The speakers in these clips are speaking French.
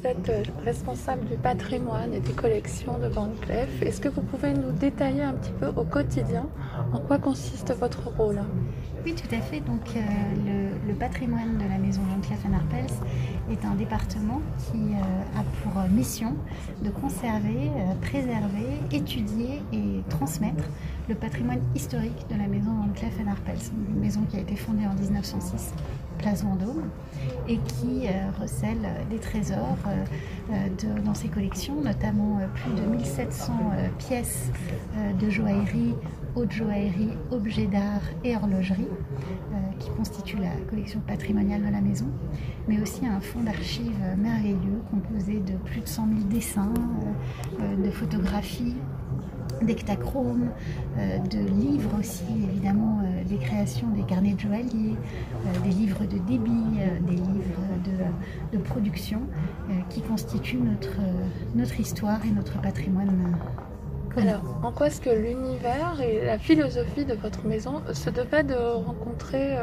Vous êtes euh, responsable du patrimoine et des collections de Van Cleef. Est-ce que vous pouvez nous détailler un petit peu au quotidien en quoi consiste votre rôle? Oui, tout à fait. Donc, euh, le, patrimoine de la maison Van Cleef Arpels est un département qui euh, a pour mission de conserver, euh, préserver, étudier et transmettre le patrimoine historique de la maison Van Cleef Arpels, une maison qui a été fondée en 1906 place Vendôme et qui euh, recèle des trésors euh, dans ses collections, notamment euh, plus de 1700 pièces de joaillerie, joaillerie, objets d'art et horlogerie qui constituent la collection patrimoniale de la maison, mais aussi un fonds d'archives merveilleux composé de plus de 100 000 dessins, de photographies, d'ectachrome, euh, de livres aussi, évidemment, euh, des créations des carnets de joailliers, euh, des livres de débit, des livres de, production qui constituent notre histoire et notre patrimoine. Alors, en quoi est-ce que l'univers et la philosophie de votre maison se devaient de rencontrer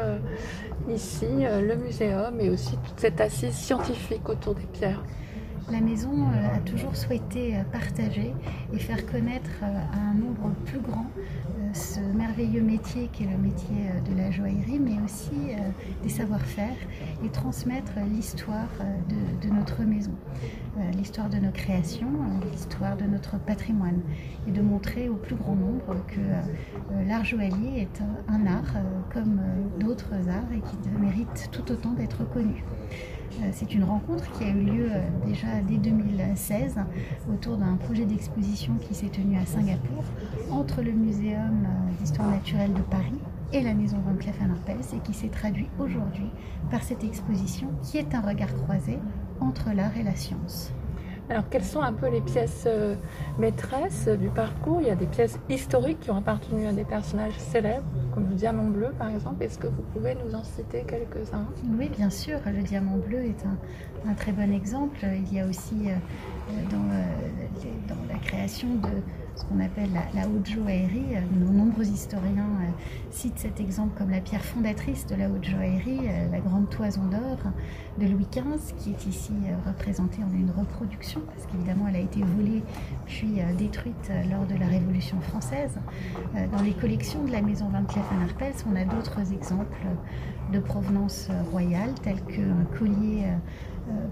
ici le muséum et aussi toute cette assise scientifique autour des pierres? La maison euh, a toujours souhaité euh, partager et faire connaître euh, à un nombre plus grand ce merveilleux métier qui est le métier de la joaillerie, mais aussi des savoir-faire et transmettre l'histoire de, de, notre maison, l'histoire de nos créations, l'histoire de notre patrimoine et de montrer au plus grand nombre que l'art joaillier est un art comme d'autres arts et qui mérite tout autant d'être connu. Euh, c'est une rencontre qui a eu lieu euh, déjà dès 2016 autour d'un projet d'exposition qui s'est tenu à Singapour entre le Muséum euh, d'histoire naturelle de Paris et la Maison Van Cleef Arpels et qui s'est traduit aujourd'hui par cette exposition qui est un regard croisé entre l'art et la science. Alors, quelles sont un peu les pièces euh, maîtresses du parcours? Il y a des pièces historiques qui ont appartenu à des personnages célèbres, comme le diamant bleu par exemple. Est-ce que vous pouvez nous en citer quelques-uns? Oui, bien sûr. Le diamant bleu est un, très bon exemple. Il y a aussi euh, dans, euh, de ce qu'on appelle la, haute joaillerie. De nombreux historiens euh, citent cet exemple comme la pierre fondatrice de la haute joaillerie, euh, la grande toison d'or de Louis XV, qui est ici euh, représentée en une reproduction, parce qu'évidemment elle a été volée puis détruite lors de la Révolution française. Dans les collections de la maison Van Cleef Arpels, on a d'autres exemples de provenance royale, tels qu'un collier euh,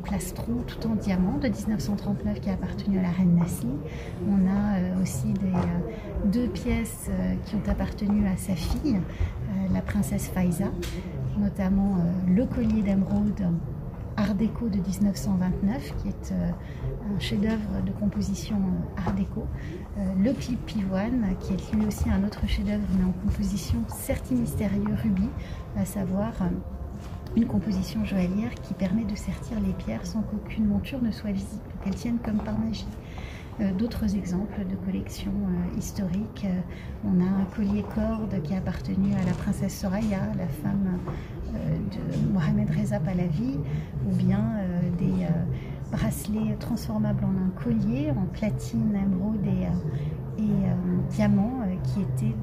plastron tout en diamant de 1939 qui a appartenu à la reine Nassi. On a euh, aussi des, euh, deux pièces qui ont appartenu à sa fille, la princesse Faiza, notamment le collier d'émeraude Art déco de 1929, qui est un chef-d'œuvre de composition Art déco. le clip pivoine, qui est lui aussi un autre chef-d'œuvre, mais en composition certes mystérieux rubis, à savoir une composition joaillière qui permet de sertir les pierres sans qu'aucune monture ne soit visible, qu'elles tiennent comme par magie. Euh, d'autres exemples de collections euh, historiques, euh, on a un collier corde qui a appartenu à la princesse Soraya, la femme de Mohamed Reza Pahlavi, ou bien des bracelets transformables en un collier en platine, émeraude et, et diamant qui étaient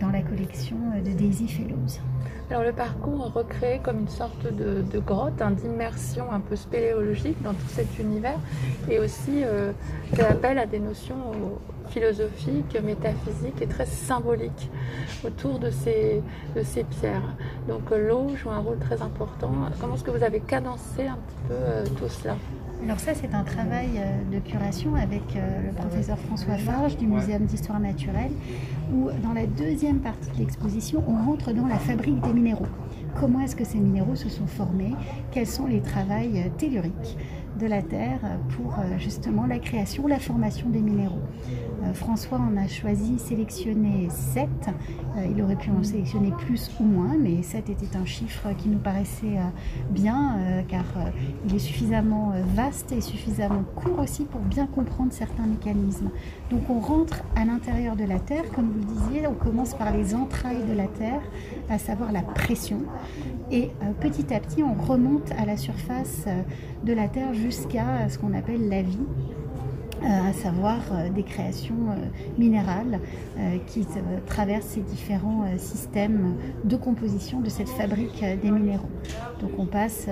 dans la collection de Daisy Fellows. Alors le parcours recréé comme une sorte de, grotte, hein, d'immersion un peu spéléologique dans tout cet univers et aussi euh, fait appel à des notions philosophiques, métaphysiques et très symboliques autour de ces, de ces pierres. Donc l'eau joue un rôle très important. Comment est-ce que vous avez cadencé un petit peu euh, tout cela? Alors ça, c'est un travail euh, de curation avec euh, le professeur François Farge du Muséum d'histoire naturelle, où dans la deuxième partie de l'exposition, on rentre dans la fabrique des minéraux. Comment est-ce que ces minéraux se sont formés? Quels sont les travaux euh, telluriques? De la Terre pour justement la création, la formation des minéraux François en a choisi, sélectionné 7. il aurait pu en sélectionner plus ou moins, mais 7 était un chiffre qui nous paraissait bien, car il est suffisamment vaste et suffisamment court aussi pour bien comprendre certains mécanismes. Donc on rentre à l'intérieur de la Terre, comme vous le disiez, on commence par les entrailles de la Terre, à savoir la pression, et euh, petit à petit on remonte à la surface euh, de la Terre jusqu'à ce qu'on appelle la vie euh, à savoir des créations minérales qui traversent ces différents systèmes de composition de cette fabrique des minéraux. Donc on passe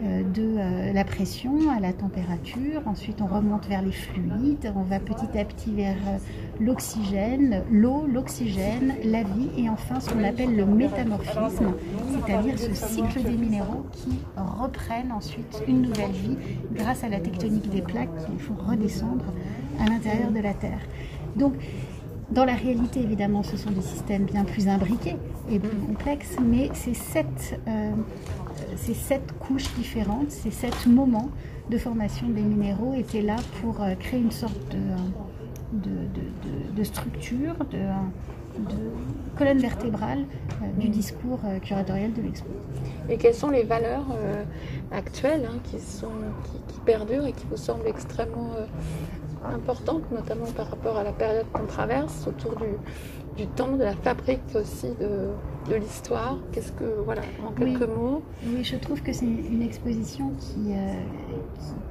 de la pression à la température, ensuite on remonte vers les fluides, on va petit à petit vers l'oxygène, l'eau, l'oxygène, la vie et enfin ce qu'on appelle le métamorphisme, c'est-à-dire ce cycle des minéraux qui reprennent ensuite une nouvelle vie grâce à la tectonique des plaques qu'il faut redescendre à l'intérieur de la Terre. Dans la réalité, évidemment, ce sont des systèmes bien plus imbriqués et plus complexes, mais c'est sept, euh, sept couches différentes, ces sept moments de formation des minéraux étaient là pour euh, créer une sorte de, de, structure, de, colonne vertébrale euh, du discours curatorial de l'expo. Et quelles sont les valeurs actuelles hein, qui, sont, qui, perdurent et qui vous semblent extrêmement importante, notamment par rapport à la période qu'on traverse, autour du, temps, de la fabrique aussi de, l'histoire. Qu'est-ce que, voilà, en quelques mots Oui, je trouve que c'est une exposition qui, euh,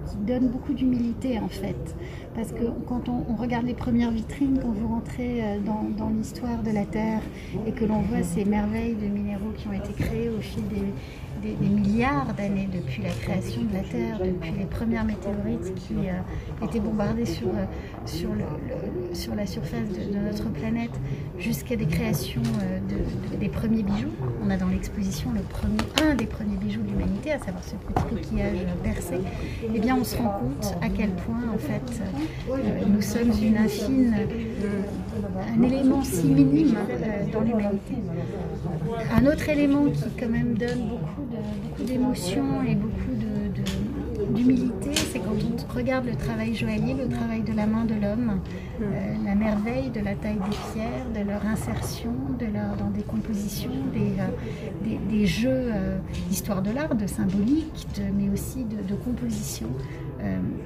qui, donne beaucoup d'humilité en fait. Parce que quand on, regarde les premières vitrines, quand vous rentrez euh, dans, dans l'histoire de la Terre et que l'on voit ces merveilles de minéraux qui ont été créés au fil des des, milliards d'années depuis la création de la Terre, depuis les premières météorites qui euh, étaient bombardées sur, euh, sur, le, sur la surface de, notre planète, jusqu'à des créations euh, de, des premiers bijoux. On a dans l'exposition le premier, un des premiers bijoux de l'humanité, à savoir ce petit coquillage percé. Eh bien, on se rend compte à quel point, en fait, nous sommes une infine, un élément si minime dans l'humanité. Un autre élément qui, quand même, donne beaucoup d'émotions et beaucoup d'humilité, c'est quand on regarde le travail joaillier, le travail de la main de l'homme, euh, la merveille de la taille des pierres, de leur insertion, de leur, dans des compositions, des, euh, des, jeux euh, d'histoire de l'art, de symbolique, mais aussi de, de composition.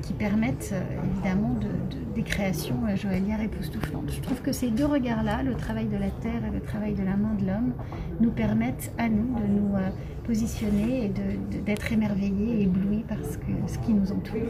qui permettent évidemment de, des créations joaillières époustouflantes. Je trouve que ces deux regards-là, le travail de la terre et le travail de la main de l'homme, nous permettent à nous de nous positionner et d'être émerveillés et éblouis par que, ce qui nous entoure.